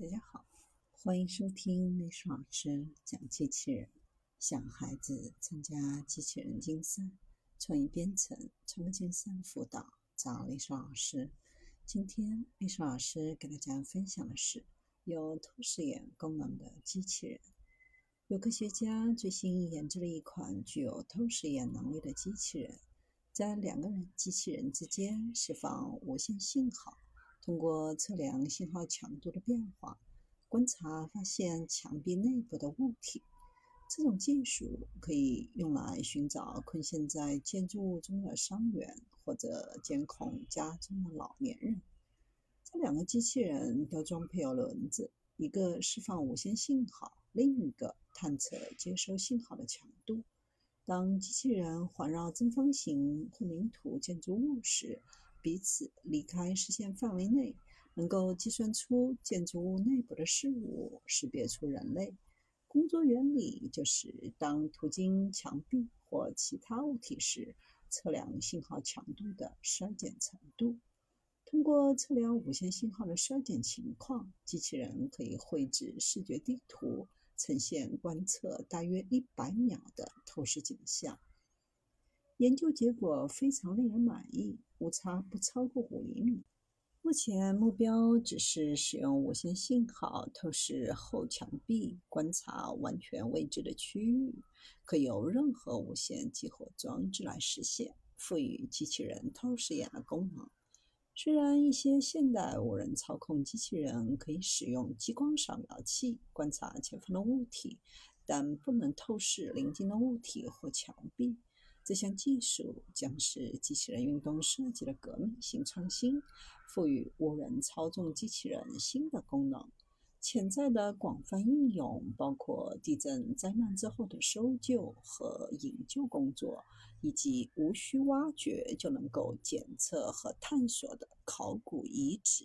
大家好，欢迎收听历史老师讲机器人。想孩子参加机器人竞赛、创意编程、创客竞赛辅导，找历史老师。今天历史老师给大家分享的是有透视眼功能的机器人。有科学家最新研制了一款具有透视眼能力的机器人，在两个人机器人之间释放无线信号。通过测量信号强度的变化，观察发现墙壁内部的物体。这种技术可以用来寻找困陷在建筑物中的伤员，或者监控家中的老年人。这两个机器人都装配有轮子，一个释放无线信号，另一个探测接收信号的强度。当机器人环绕正方形混凝土建筑物时，彼此离开视线范围内，能够计算出建筑物内部的事物，识别出人类。工作原理就是：当途经墙壁或其他物体时，测量信号强度的衰减程度。通过测量无线信号的衰减情况，机器人可以绘制视觉地图，呈现观测大约一百秒的透视景象。研究结果非常令人满意，误差不超过五厘米。目前目标只是使用无线信号透视后墙壁，观察完全未知的区域，可由任何无线激活装置来实现，赋予机器人透视眼的功能。虽然一些现代无人操控机器人可以使用激光扫描器观察前方的物体，但不能透视邻近的物体或墙壁。这项技术将是机器人运动设计的革命性创新，赋予无人操纵机器人新的功能。潜在的广泛应用包括地震灾难之后的搜救和营救工作，以及无需挖掘就能够检测和探索的考古遗址。